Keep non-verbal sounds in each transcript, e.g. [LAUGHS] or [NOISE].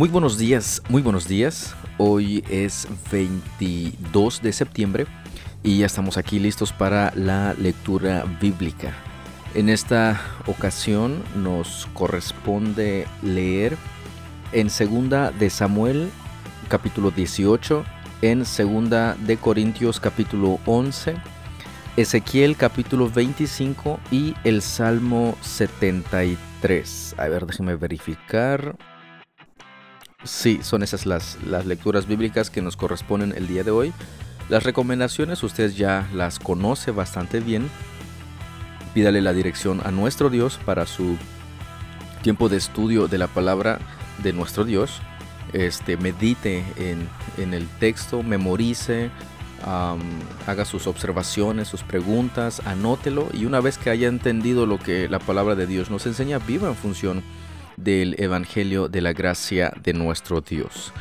Muy buenos días, muy buenos días. Hoy es 22 de septiembre y ya estamos aquí listos para la lectura bíblica. En esta ocasión nos corresponde leer en segunda de Samuel capítulo 18, en segunda de Corintios capítulo 11, Ezequiel capítulo 25 y el Salmo 73. A ver, déjeme verificar. Sí, son esas las, las lecturas bíblicas que nos corresponden el día de hoy. Las recomendaciones usted ya las conoce bastante bien. Pídale la dirección a nuestro Dios para su tiempo de estudio de la palabra de nuestro Dios. Este, medite en, en el texto, memorice, haga sus observaciones, sus preguntas, anótelo y una vez que haya entendido lo que la palabra de Dios nos enseña, viva en función del Evangelio de la gracia de nuestro Dios.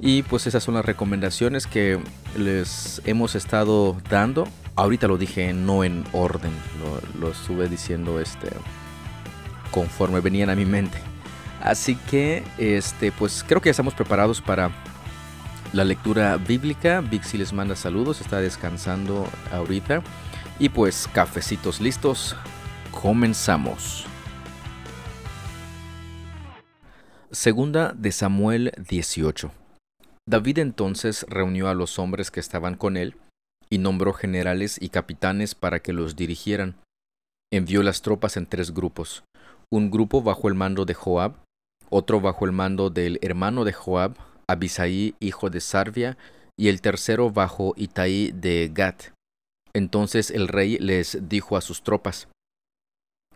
Y pues esas son las recomendaciones que les hemos estado dando. Ahorita lo dije no en orden, lo, estuve diciendo este conforme venían a mi mente. Así que este pues creo que ya estamos preparados para la lectura bíblica. Vixi les manda saludos, está descansando ahorita. Y pues cafecitos listos, comenzamos. Segunda de Samuel 18. David entonces reunió a los hombres que estaban con él y nombró generales y capitanes para que los dirigieran. Envió las tropas en tres grupos, un grupo bajo el mando de Joab, otro bajo el mando del hermano de Joab, Abisaí, hijo de Sarvia, y el tercero bajo Itaí de Gat. Entonces el rey les dijo a sus tropas,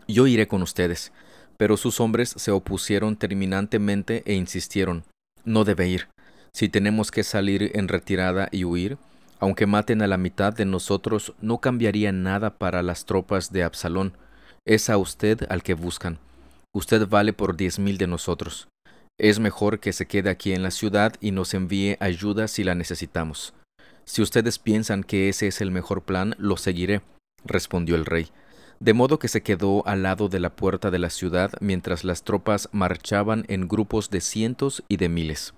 Yo iré con ustedes, pero sus hombres se opusieron terminantemente e insistieron, no debe ir. Si tenemos que salir en retirada y huir, aunque maten a la mitad de nosotros, no cambiaría nada para las tropas de Absalón. Es a usted al que buscan. Usted vale por diez mil de nosotros. Es mejor que se quede aquí en la ciudad y nos envíe ayuda si la necesitamos. Si ustedes piensan que ese es el mejor plan, lo seguiré, respondió el rey de modo que se quedó al lado de la puerta de la ciudad mientras las tropas marchaban en grupos de cientos y de miles.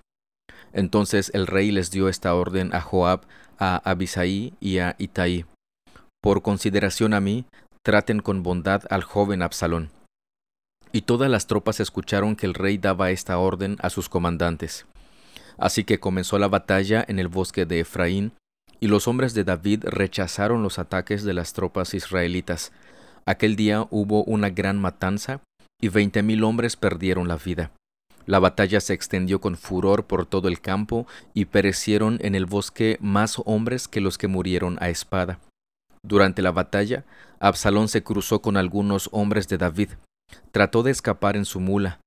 Entonces el rey les dio esta orden a Joab, a Abisaí y a Itaí. Por consideración a mí, traten con bondad al joven Absalón. Y todas las tropas escucharon que el rey daba esta orden a sus comandantes. Así que comenzó la batalla en el bosque de Efraín, y los hombres de David rechazaron los ataques de las tropas israelitas, Aquel día hubo una gran matanza y veinte mil hombres perdieron la vida. La batalla se extendió con furor por todo el campo y perecieron en el bosque más hombres que los que murieron a espada. Durante la batalla, Absalón se cruzó con algunos hombres de David. Trató de escapar en su mula,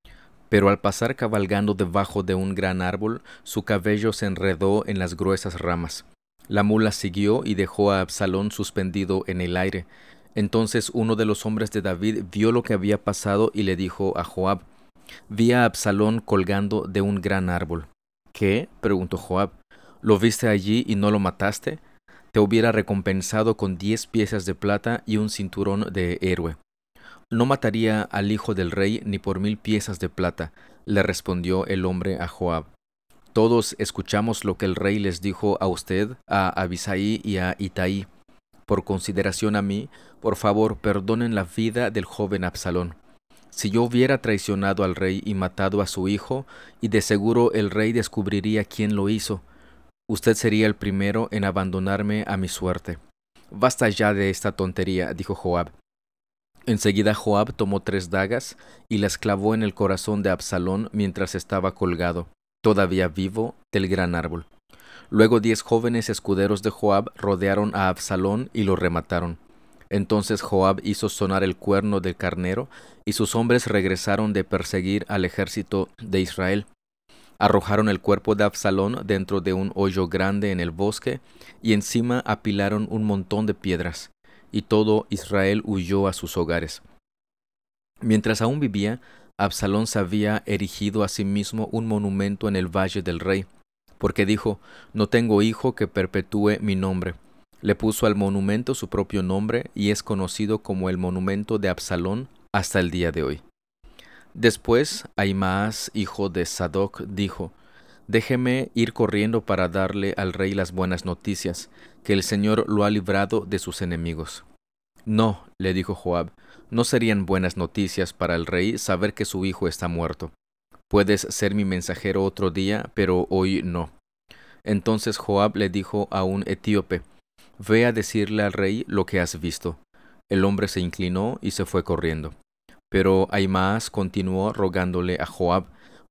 pero al pasar cabalgando debajo de un gran árbol, su cabello se enredó en las gruesas ramas. La mula siguió y dejó a Absalón suspendido en el aire, entonces uno de los hombres de David vio lo que había pasado y le dijo a Joab, Vi a Absalón colgando de un gran árbol. ¿Qué? preguntó Joab. ¿Lo viste allí y no lo mataste? Te hubiera recompensado con diez piezas de plata y un cinturón de héroe. No mataría al hijo del rey ni por mil piezas de plata, le respondió el hombre a Joab. Todos escuchamos lo que el rey les dijo a usted, a Abisai y a Itaí por consideración a mí, por favor perdonen la vida del joven Absalón. Si yo hubiera traicionado al rey y matado a su hijo, y de seguro el rey descubriría quién lo hizo, usted sería el primero en abandonarme a mi suerte. Basta ya de esta tontería, dijo Joab. Enseguida Joab tomó tres dagas y las clavó en el corazón de Absalón mientras estaba colgado, todavía vivo, del gran árbol. Luego diez jóvenes escuderos de Joab rodearon a Absalón y lo remataron. Entonces Joab hizo sonar el cuerno del carnero, y sus hombres regresaron de perseguir al ejército de Israel. Arrojaron el cuerpo de Absalón dentro de un hoyo grande en el bosque, y encima apilaron un montón de piedras, y todo Israel huyó a sus hogares. Mientras aún vivía, Absalón se había erigido a sí mismo un monumento en el valle del rey, porque dijo, No tengo hijo que perpetúe mi nombre. Le puso al monumento su propio nombre y es conocido como el monumento de Absalón hasta el día de hoy. Después Ahimaas, hijo de Sadoc, dijo, Déjeme ir corriendo para darle al rey las buenas noticias, que el Señor lo ha librado de sus enemigos. No, le dijo Joab, no serían buenas noticias para el rey saber que su hijo está muerto. Puedes ser mi mensajero otro día, pero hoy no. Entonces Joab le dijo a un etíope, Ve a decirle al rey lo que has visto. El hombre se inclinó y se fue corriendo. Pero Ahimaas continuó rogándole a Joab,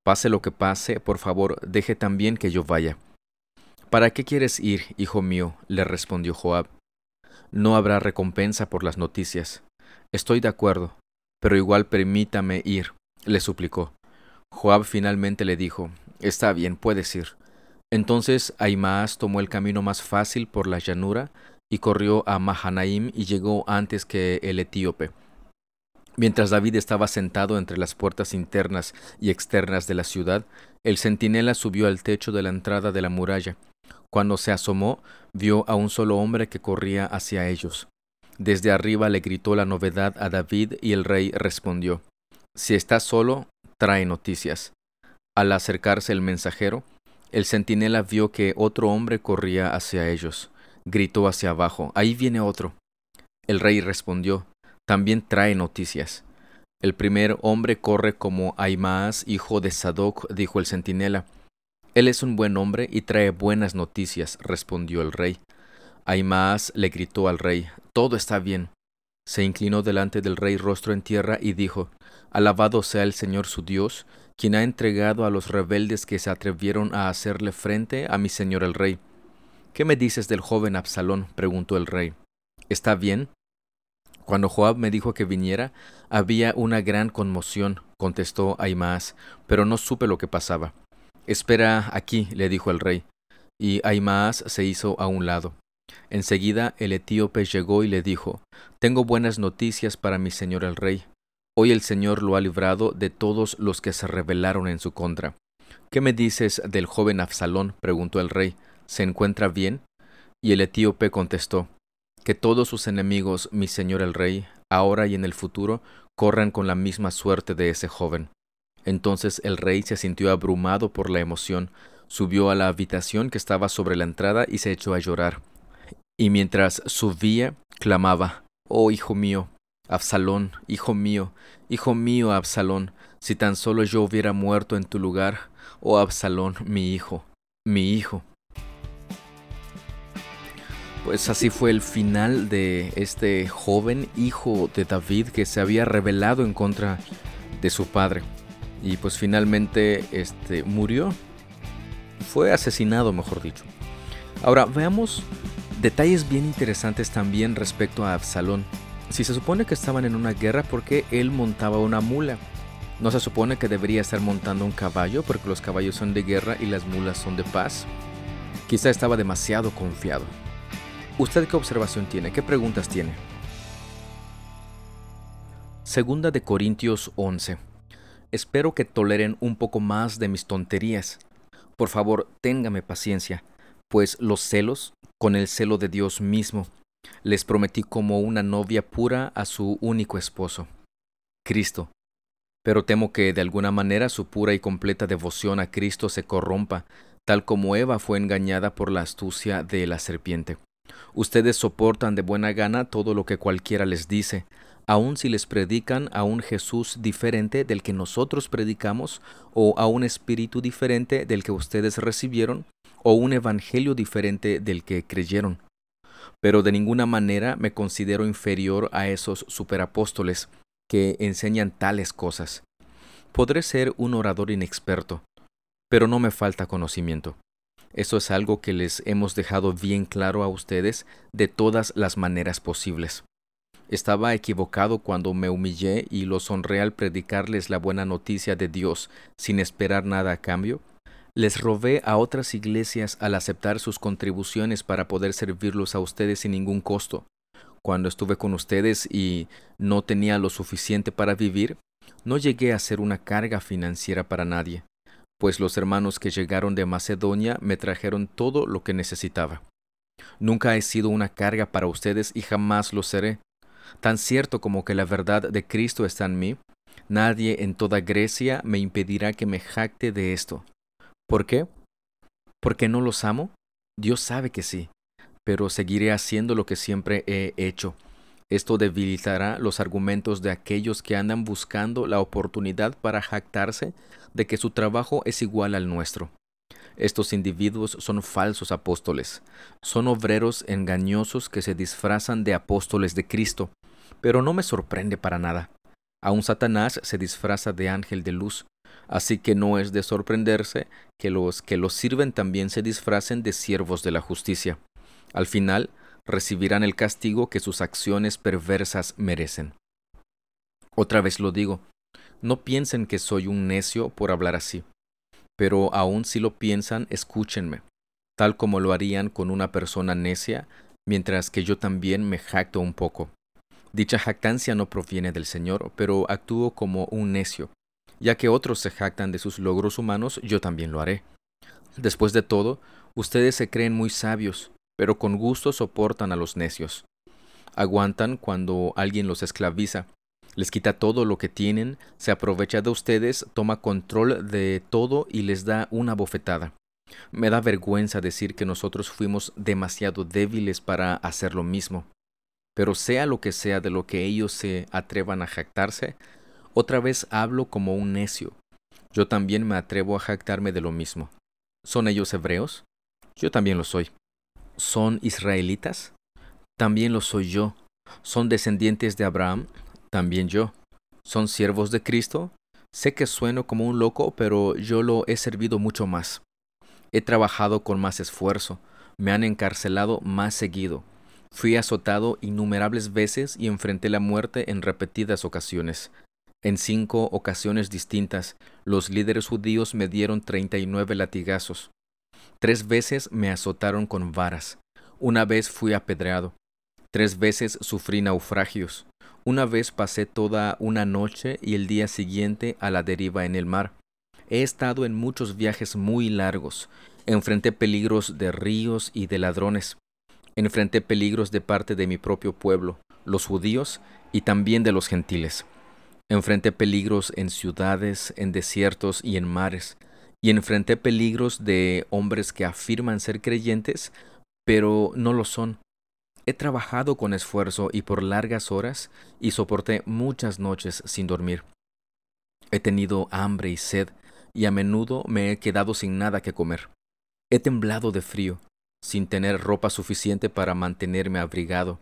Pase lo que pase, por favor, deje también que yo vaya. ¿Para qué quieres ir, hijo mío? le respondió Joab. No habrá recompensa por las noticias. Estoy de acuerdo, pero igual permítame ir, le suplicó. Joab finalmente le dijo, Está bien, puedes ir. Entonces Ahimaas tomó el camino más fácil por la llanura y corrió a Mahanaim y llegó antes que el etíope. Mientras David estaba sentado entre las puertas internas y externas de la ciudad, el centinela subió al techo de la entrada de la muralla. Cuando se asomó, vio a un solo hombre que corría hacia ellos. Desde arriba le gritó la novedad a David y el rey respondió, Si estás solo, trae noticias. Al acercarse el mensajero, el centinela vio que otro hombre corría hacia ellos. Gritó hacia abajo, Ahí viene otro. El rey respondió, También trae noticias. El primer hombre corre como Aimaas, hijo de Sadoc, dijo el centinela. Él es un buen hombre y trae buenas noticias, respondió el rey. Aimaas le gritó al rey, Todo está bien. Se inclinó delante del rey rostro en tierra y dijo, Alabado sea el Señor su Dios, quien ha entregado a los rebeldes que se atrevieron a hacerle frente a mi señor el rey. ¿Qué me dices del joven Absalón? preguntó el rey. ¿Está bien? Cuando Joab me dijo que viniera, había una gran conmoción, contestó Aimaas, pero no supe lo que pasaba. Espera aquí, le dijo el rey. Y Aimaas se hizo a un lado. Enseguida el etíope llegó y le dijo, Tengo buenas noticias para mi señor el rey. Hoy el Señor lo ha librado de todos los que se rebelaron en su contra. ¿Qué me dices del joven Absalón? preguntó el rey. ¿Se encuentra bien? Y el etíope contestó, Que todos sus enemigos, mi señor el rey, ahora y en el futuro, corran con la misma suerte de ese joven. Entonces el rey se sintió abrumado por la emoción, subió a la habitación que estaba sobre la entrada y se echó a llorar. Y mientras subía, clamaba, Oh hijo mío, Absalón, hijo mío, hijo mío, Absalón, si tan solo yo hubiera muerto en tu lugar, oh Absalón, mi hijo, mi hijo. Pues así fue el final de este joven hijo de David que se había rebelado en contra de su padre. Y pues finalmente este murió. Fue asesinado, mejor dicho. Ahora veamos detalles bien interesantes también respecto a Absalón. Si se supone que estaban en una guerra, ¿por qué él montaba una mula? ¿No se supone que debería estar montando un caballo porque los caballos son de guerra y las mulas son de paz? Quizá estaba demasiado confiado. ¿Usted qué observación tiene? ¿Qué preguntas tiene? Segunda de Corintios 11. Espero que toleren un poco más de mis tonterías. Por favor, téngame paciencia, pues los celos, con el celo de Dios mismo, les prometí como una novia pura a su único esposo, Cristo. Pero temo que de alguna manera su pura y completa devoción a Cristo se corrompa, tal como Eva fue engañada por la astucia de la serpiente. Ustedes soportan de buena gana todo lo que cualquiera les dice, aun si les predican a un Jesús diferente del que nosotros predicamos, o a un espíritu diferente del que ustedes recibieron, o un evangelio diferente del que creyeron pero de ninguna manera me considero inferior a esos superapóstoles que enseñan tales cosas. Podré ser un orador inexperto, pero no me falta conocimiento. Eso es algo que les hemos dejado bien claro a ustedes de todas las maneras posibles. Estaba equivocado cuando me humillé y los honré al predicarles la buena noticia de Dios sin esperar nada a cambio. Les robé a otras iglesias al aceptar sus contribuciones para poder servirlos a ustedes sin ningún costo. Cuando estuve con ustedes y no tenía lo suficiente para vivir, no llegué a ser una carga financiera para nadie, pues los hermanos que llegaron de Macedonia me trajeron todo lo que necesitaba. Nunca he sido una carga para ustedes y jamás lo seré. Tan cierto como que la verdad de Cristo está en mí, Nadie en toda Grecia me impedirá que me jacte de esto. ¿Por qué? ¿Porque no los amo? Dios sabe que sí, pero seguiré haciendo lo que siempre he hecho. Esto debilitará los argumentos de aquellos que andan buscando la oportunidad para jactarse de que su trabajo es igual al nuestro. Estos individuos son falsos apóstoles, son obreros engañosos que se disfrazan de apóstoles de Cristo, pero no me sorprende para nada. Aun Satanás se disfraza de ángel de luz, así que no es de sorprenderse que los que los sirven también se disfracen de siervos de la justicia. Al final, recibirán el castigo que sus acciones perversas merecen. Otra vez lo digo, no piensen que soy un necio por hablar así, pero aun si lo piensan, escúchenme, tal como lo harían con una persona necia, mientras que yo también me jacto un poco. Dicha jactancia no proviene del Señor, pero actúo como un necio. Ya que otros se jactan de sus logros humanos, yo también lo haré. Después de todo, ustedes se creen muy sabios, pero con gusto soportan a los necios. Aguantan cuando alguien los esclaviza, les quita todo lo que tienen, se aprovecha de ustedes, toma control de todo y les da una bofetada. Me da vergüenza decir que nosotros fuimos demasiado débiles para hacer lo mismo. Pero sea lo que sea de lo que ellos se atrevan a jactarse, otra vez hablo como un necio. Yo también me atrevo a jactarme de lo mismo. ¿Son ellos hebreos? Yo también lo soy. ¿Son israelitas? También lo soy yo. ¿Son descendientes de Abraham? También yo. ¿Son siervos de Cristo? Sé que sueno como un loco, pero yo lo he servido mucho más. He trabajado con más esfuerzo, me han encarcelado más seguido, Fui azotado innumerables veces y enfrenté la muerte en repetidas ocasiones. En cinco ocasiones distintas, los líderes judíos me dieron treinta y nueve latigazos. Tres veces me azotaron con varas. Una vez fui apedreado. Tres veces sufrí naufragios. Una vez pasé toda una noche y el día siguiente a la deriva en el mar. He estado en muchos viajes muy largos. Enfrenté peligros de ríos y de ladrones. Enfrenté peligros de parte de mi propio pueblo, los judíos, y también de los gentiles. Enfrenté peligros en ciudades, en desiertos y en mares, y enfrenté peligros de hombres que afirman ser creyentes, pero no lo son. He trabajado con esfuerzo y por largas horas, y soporté muchas noches sin dormir. He tenido hambre y sed, y a menudo me he quedado sin nada que comer. He temblado de frío, sin tener ropa suficiente para mantenerme abrigado.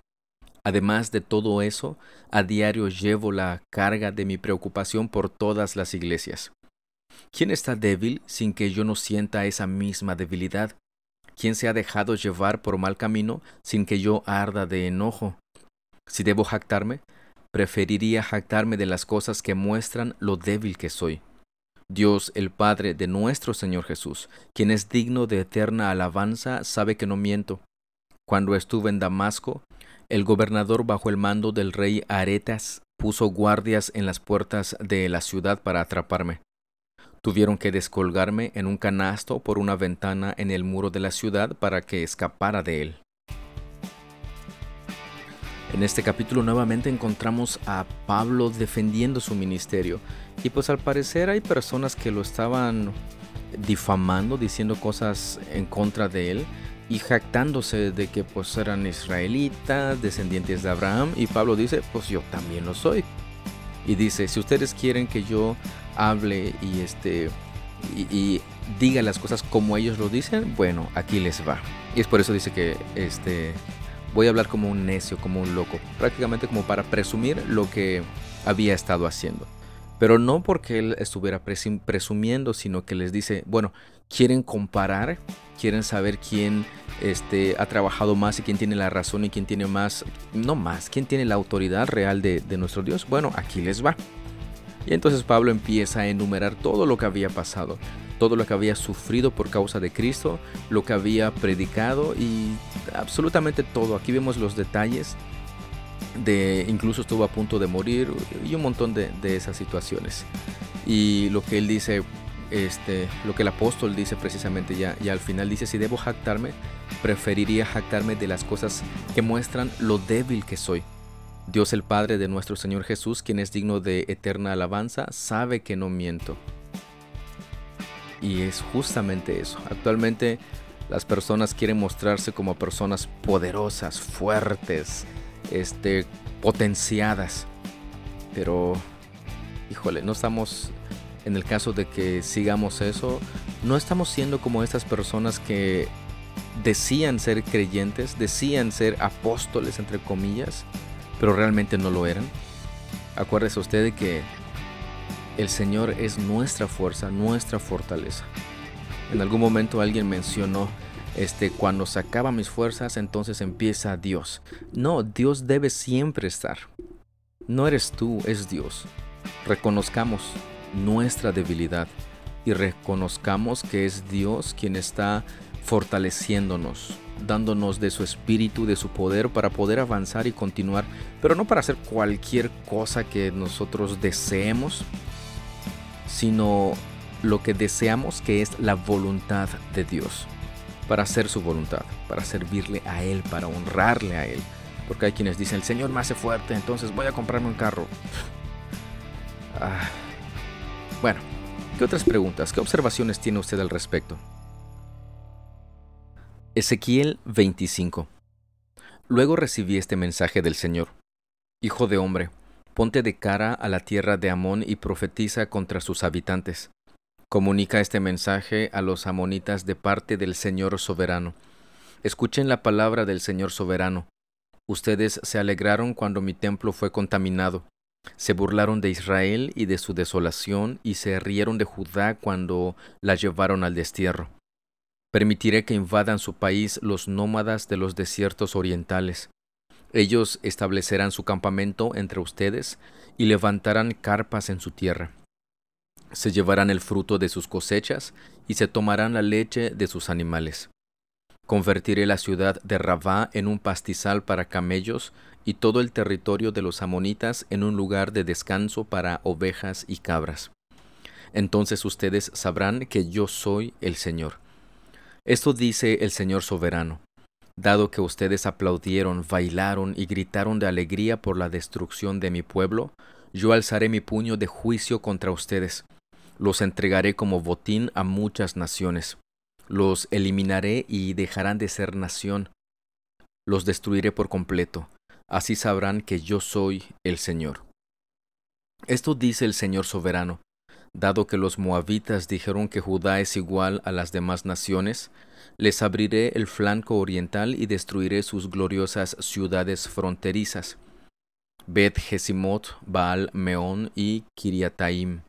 Además de todo eso, a diario llevo la carga de mi preocupación por todas las iglesias. ¿Quién está débil sin que yo no sienta esa misma debilidad? ¿Quién se ha dejado llevar por mal camino sin que yo arda de enojo? Si debo jactarme, preferiría jactarme de las cosas que muestran lo débil que soy. Dios el Padre de nuestro Señor Jesús, quien es digno de eterna alabanza, sabe que no miento. Cuando estuve en Damasco, el gobernador bajo el mando del rey Aretas puso guardias en las puertas de la ciudad para atraparme. Tuvieron que descolgarme en un canasto por una ventana en el muro de la ciudad para que escapara de él. En este capítulo nuevamente encontramos a Pablo defendiendo su ministerio y pues al parecer hay personas que lo estaban difamando, diciendo cosas en contra de él y jactándose de que pues eran israelitas, descendientes de Abraham y Pablo dice pues yo también lo soy. Y dice, si ustedes quieren que yo hable y este y, diga las cosas como ellos lo dicen, bueno, aquí les va. Y es por eso dice que este voy a hablar como un necio, como un loco, prácticamente como para presumir lo que había estado haciendo. Pero no porque él estuviera presumiendo, sino que les dice, bueno, quieren comparar, quieren saber quién este, ha trabajado más y quién tiene la razón y quién tiene más, no más, quién tiene la autoridad real de, de nuestro Dios. Bueno, aquí les va. Y entonces Pablo empieza a enumerar todo lo que había pasado, todo lo que había sufrido por causa de Cristo, lo que había predicado y absolutamente todo. Aquí vemos los detalles de incluso estuvo a punto de morir y un montón de, esas situaciones. Y lo que él dice, este, lo que el apóstol dice precisamente ya, ya al final dice, si debo jactarme, preferiría jactarme de las cosas que muestran lo débil que soy. Dios el Padre de nuestro Señor Jesús, quien es digno de eterna alabanza, sabe que no miento. Y es justamente eso. Actualmente las personas quieren mostrarse como personas poderosas, fuertes, este, potenciadas. Pero, híjole, no estamos, en el caso de que sigamos eso, no estamos siendo como estas personas que decían ser creyentes, decían ser apóstoles, entre comillas, pero realmente no lo eran. Acuérdese usted de que el Señor es nuestra fuerza, nuestra fortaleza. En algún momento alguien mencionó, este, cuando se acaban mis fuerzas, entonces empieza Dios. No, Dios debe siempre estar. No eres tú, es Dios. Reconozcamos nuestra debilidad y reconozcamos que es Dios quien está fortaleciéndonos, dándonos de su espíritu, de su poder para poder avanzar y continuar, pero no para hacer cualquier cosa que nosotros deseemos, sino lo que deseamos que es la voluntad de Dios, para hacer su voluntad, para servirle a Él, para honrarle a Él. Porque hay quienes dicen, el Señor me hace fuerte, entonces voy a comprarme un carro. Ah. Bueno, ¿qué otras preguntas, qué observaciones tiene usted al respecto? Ezequiel 25 Luego recibí este mensaje del Señor. Hijo de hombre, ponte de cara a la tierra de Amón y profetiza contra sus habitantes. Comunica este mensaje a los amonitas de parte del Señor soberano. Escuchen la palabra del Señor soberano. Ustedes se alegraron cuando mi templo fue contaminado. Se burlaron de Israel y de su desolación y se rieron de Judá cuando la llevaron al destierro. Permitiré que invadan su país los nómadas de los desiertos orientales. Ellos establecerán su campamento entre ustedes y levantarán carpas en su tierra. Se llevarán el fruto de sus cosechas y se tomarán la leche de sus animales. Convertiré la ciudad de Rabá en un pastizal para camellos y todo el territorio de los amonitas en un lugar de descanso para ovejas y cabras. Entonces ustedes sabrán que yo soy el Señor. Esto dice el Señor soberano. Dado que ustedes aplaudieron, bailaron y gritaron de alegría por la destrucción de mi pueblo, yo alzaré mi puño de juicio contra ustedes. Los entregaré como botín a muchas naciones los eliminaré y dejarán de ser nación. Los destruiré por completo. Así sabrán que yo soy el Señor. Esto dice el Señor soberano. Dado que los moabitas dijeron que Judá es igual a las demás naciones, les abriré el flanco oriental y destruiré sus gloriosas ciudades fronterizas. Bet Jesimot, Baal Meón y Kiriataim.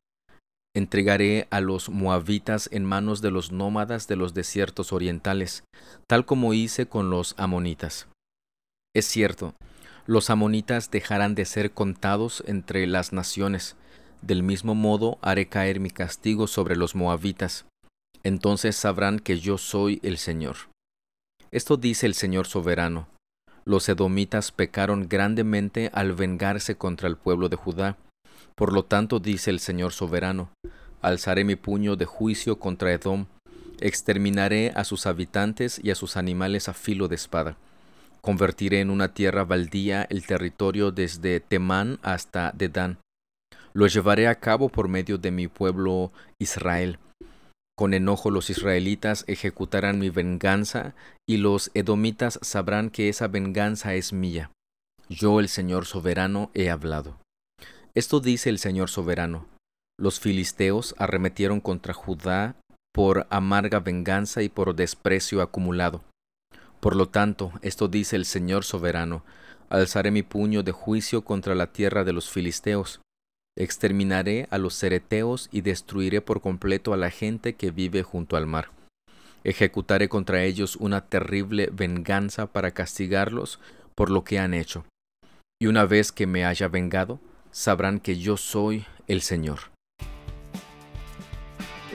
Entregaré a los moabitas en manos de los nómadas de los desiertos orientales, tal como hice con los amonitas. Es cierto, los amonitas dejarán de ser contados entre las naciones, del mismo modo haré caer mi castigo sobre los moabitas. Entonces sabrán que yo soy el Señor. Esto dice el Señor soberano. Los edomitas pecaron grandemente al vengarse contra el pueblo de Judá por lo tanto, dice el Señor soberano, alzaré mi puño de juicio contra Edom, exterminaré a sus habitantes y a sus animales a filo de espada. Convertiré en una tierra baldía el territorio desde Temán hasta Dedán. Lo llevaré a cabo por medio de mi pueblo Israel. Con enojo los israelitas ejecutarán mi venganza y los edomitas sabrán que esa venganza es mía. Yo el Señor soberano he hablado. Esto dice el Señor soberano. Los filisteos arremetieron contra Judá por amarga venganza y por desprecio acumulado. Por lo tanto, esto dice el Señor soberano, alzaré mi puño de juicio contra la tierra de los filisteos, exterminaré a los cereteos y destruiré por completo a la gente que vive junto al mar. Ejecutaré contra ellos una terrible venganza para castigarlos por lo que han hecho. Y una vez que me haya vengado, sabrán que yo soy el Señor.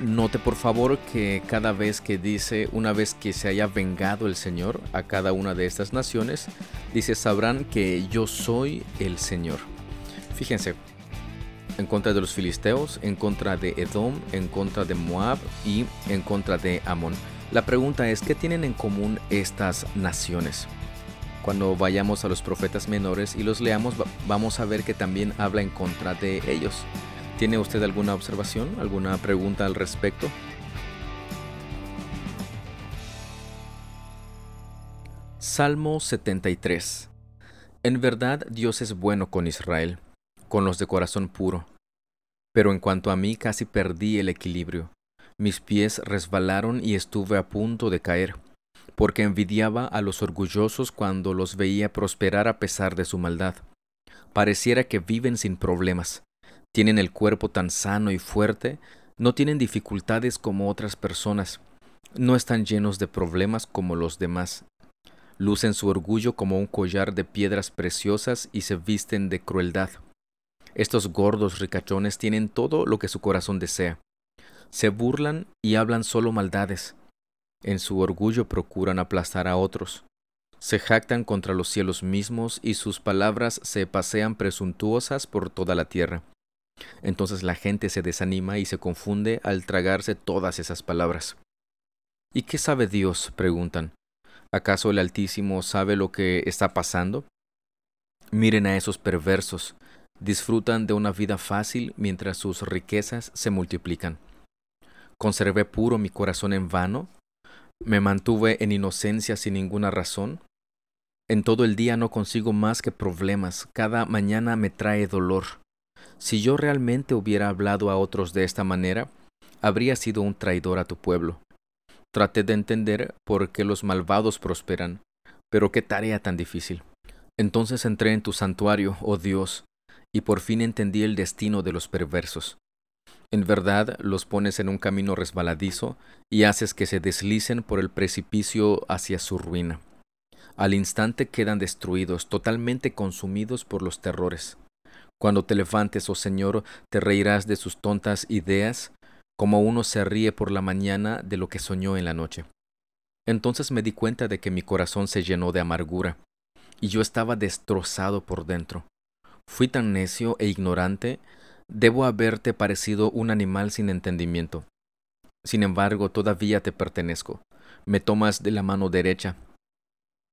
Note por favor que cada vez que dice, una vez que se haya vengado el Señor a cada una de estas naciones, dice, sabrán que yo soy el Señor. Fíjense, en contra de los filisteos, en contra de Edom, en contra de Moab y en contra de Amón. La pregunta es, ¿qué tienen en común estas naciones? Cuando vayamos a los profetas menores y los leamos, vamos a ver que también habla en contra de ellos. ¿Tiene usted alguna observación, alguna pregunta al respecto? Salmo 73 En verdad Dios es bueno con Israel, con los de corazón puro. Pero en cuanto a mí casi perdí el equilibrio. Mis pies resbalaron y estuve a punto de caer, porque envidiaba a los orgullosos cuando los veía prosperar a pesar de su maldad. Pareciera que viven sin problemas. Tienen el cuerpo tan sano y fuerte, no tienen dificultades como otras personas, no están llenos de problemas como los demás, lucen su orgullo como un collar de piedras preciosas y se visten de crueldad. Estos gordos ricachones tienen todo lo que su corazón desea. Se burlan y hablan solo maldades. En su orgullo procuran aplastar a otros. Se jactan contra los cielos mismos y sus palabras se pasean presuntuosas por toda la tierra. Entonces la gente se desanima y se confunde al tragarse todas esas palabras. ¿Y qué sabe Dios? preguntan. ¿Acaso el Altísimo sabe lo que está pasando? Miren a esos perversos. Disfrutan de una vida fácil mientras sus riquezas se multiplican. ¿Conservé puro mi corazón en vano? ¿Me mantuve en inocencia sin ninguna razón? En todo el día no consigo más que problemas, cada mañana me trae dolor. Si yo realmente hubiera hablado a otros de esta manera, habría sido un traidor a tu pueblo. Traté de entender por qué los malvados prosperan, pero qué tarea tan difícil. Entonces entré en tu santuario, oh Dios, y por fin entendí el destino de los perversos. En verdad los pones en un camino resbaladizo y haces que se deslicen por el precipicio hacia su ruina. Al instante quedan destruidos, totalmente consumidos por los terrores. Cuando te levantes, oh Señor, te reirás de sus tontas ideas como uno se ríe por la mañana de lo que soñó en la noche. Entonces me di cuenta de que mi corazón se llenó de amargura, y yo estaba destrozado por dentro. Fui tan necio e ignorante, debo haberte parecido un animal sin entendimiento. Sin embargo, todavía te pertenezco. Me tomas de la mano derecha,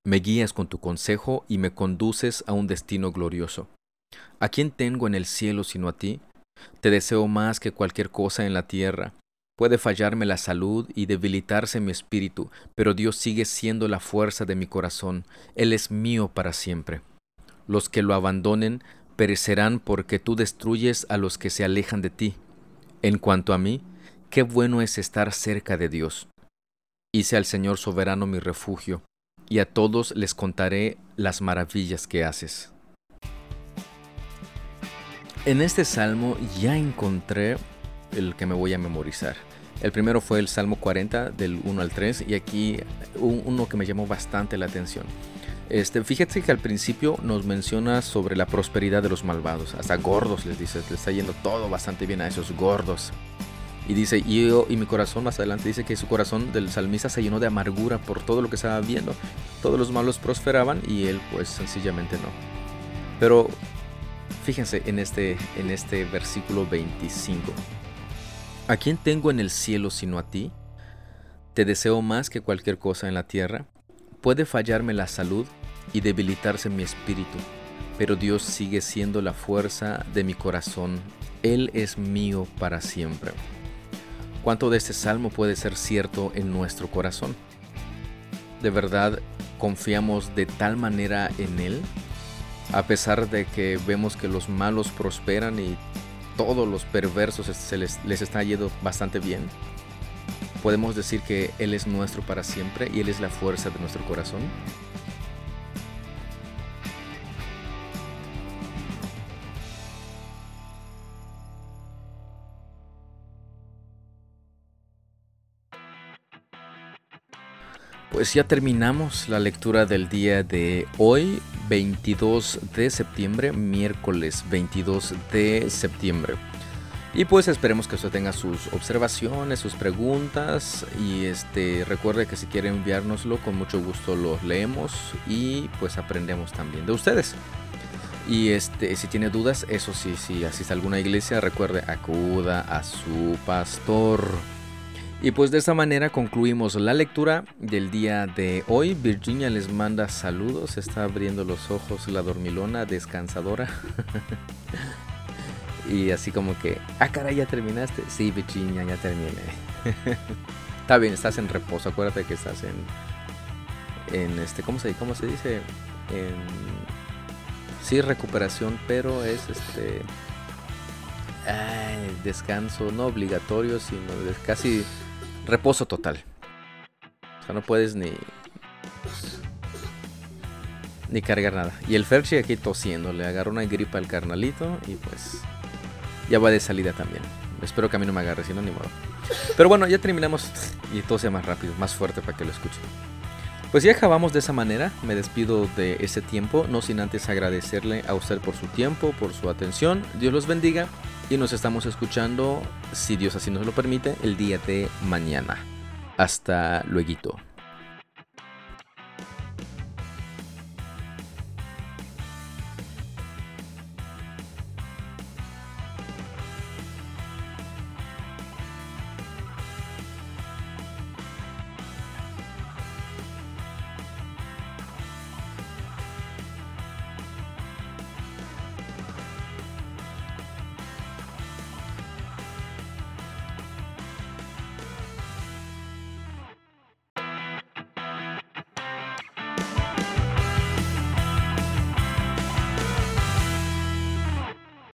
me guías con tu consejo y me conduces a un destino glorioso. ¿A quién tengo en el cielo sino a ti? Te deseo más que cualquier cosa en la tierra. Puede fallarme la salud y debilitarse mi espíritu, pero Dios sigue siendo la fuerza de mi corazón. Él es mío para siempre. Los que lo abandonen perecerán porque tú destruyes a los que se alejan de ti. En cuanto a mí, qué bueno es estar cerca de Dios. Hice al Señor soberano mi refugio, y a todos les contaré las maravillas que haces. En este salmo ya encontré el que me voy a memorizar. El primero fue el Salmo 40 del 1 al 3 y aquí uno que me llamó bastante la atención. Este, fíjate que al principio nos menciona sobre la prosperidad de los malvados. Hasta gordos les dice, le está yendo todo bastante bien a esos gordos. Y dice, yo, y mi corazón más adelante dice que su corazón del salmista se llenó de amargura por todo lo que estaba viendo. Todos los malos prosperaban y él pues sencillamente no. Pero Fíjense en este, en este versículo 25. ¿A quién tengo en el cielo sino a ti? Te deseo más que cualquier cosa en la tierra. Puede fallarme la salud y debilitarse mi espíritu, pero Dios sigue siendo la fuerza de mi corazón. Él es mío para siempre. ¿Cuánto de este salmo puede ser cierto en nuestro corazón? ¿De verdad confiamos de tal manera en Él a pesar de que vemos que los malos prosperan y todos los perversos se les, les está yendo bastante bien, podemos decir que Él es nuestro para siempre y Él es la fuerza de nuestro corazón. Pues ya terminamos la lectura del día de hoy, 22 de septiembre, miércoles 22 de septiembre. Y pues esperemos que usted tenga sus observaciones, sus preguntas y este recuerde que si quiere enviárnoslo con mucho gusto los leemos y pues aprendemos también de ustedes. Y este si tiene dudas, eso sí, si asiste a alguna iglesia, recuerde acuda a su pastor. Y pues de esta manera concluimos la lectura del día de hoy. Virginia les manda saludos, está abriendo los ojos la dormilona descansadora. [LAUGHS] y así como que, ah caray, ya terminaste. Sí, Virginia, ya terminé. [LAUGHS] está bien, estás en reposo, acuérdate que estás en, en este, ¿cómo se, cómo se dice? En, sí, recuperación, pero es este... descanso no obligatorio, sino casi reposo total. O sea, no puedes ni ni cargar nada. Y el Ferchi aquí tosiendo, le agarró una gripa al carnalito y pues ya va de salida también. Espero que a mí no me agarre, si no, ni modo. Pero bueno, ya terminamos y todo sea más rápido, más fuerte para que lo escuchen. Pues ya acabamos de esa manera, me despido de ese tiempo, no sin antes agradecerle a usted por su tiempo, por su atención. Dios los bendiga y nos estamos escuchando, si Dios así nos lo permite, el día de mañana. Hasta luego.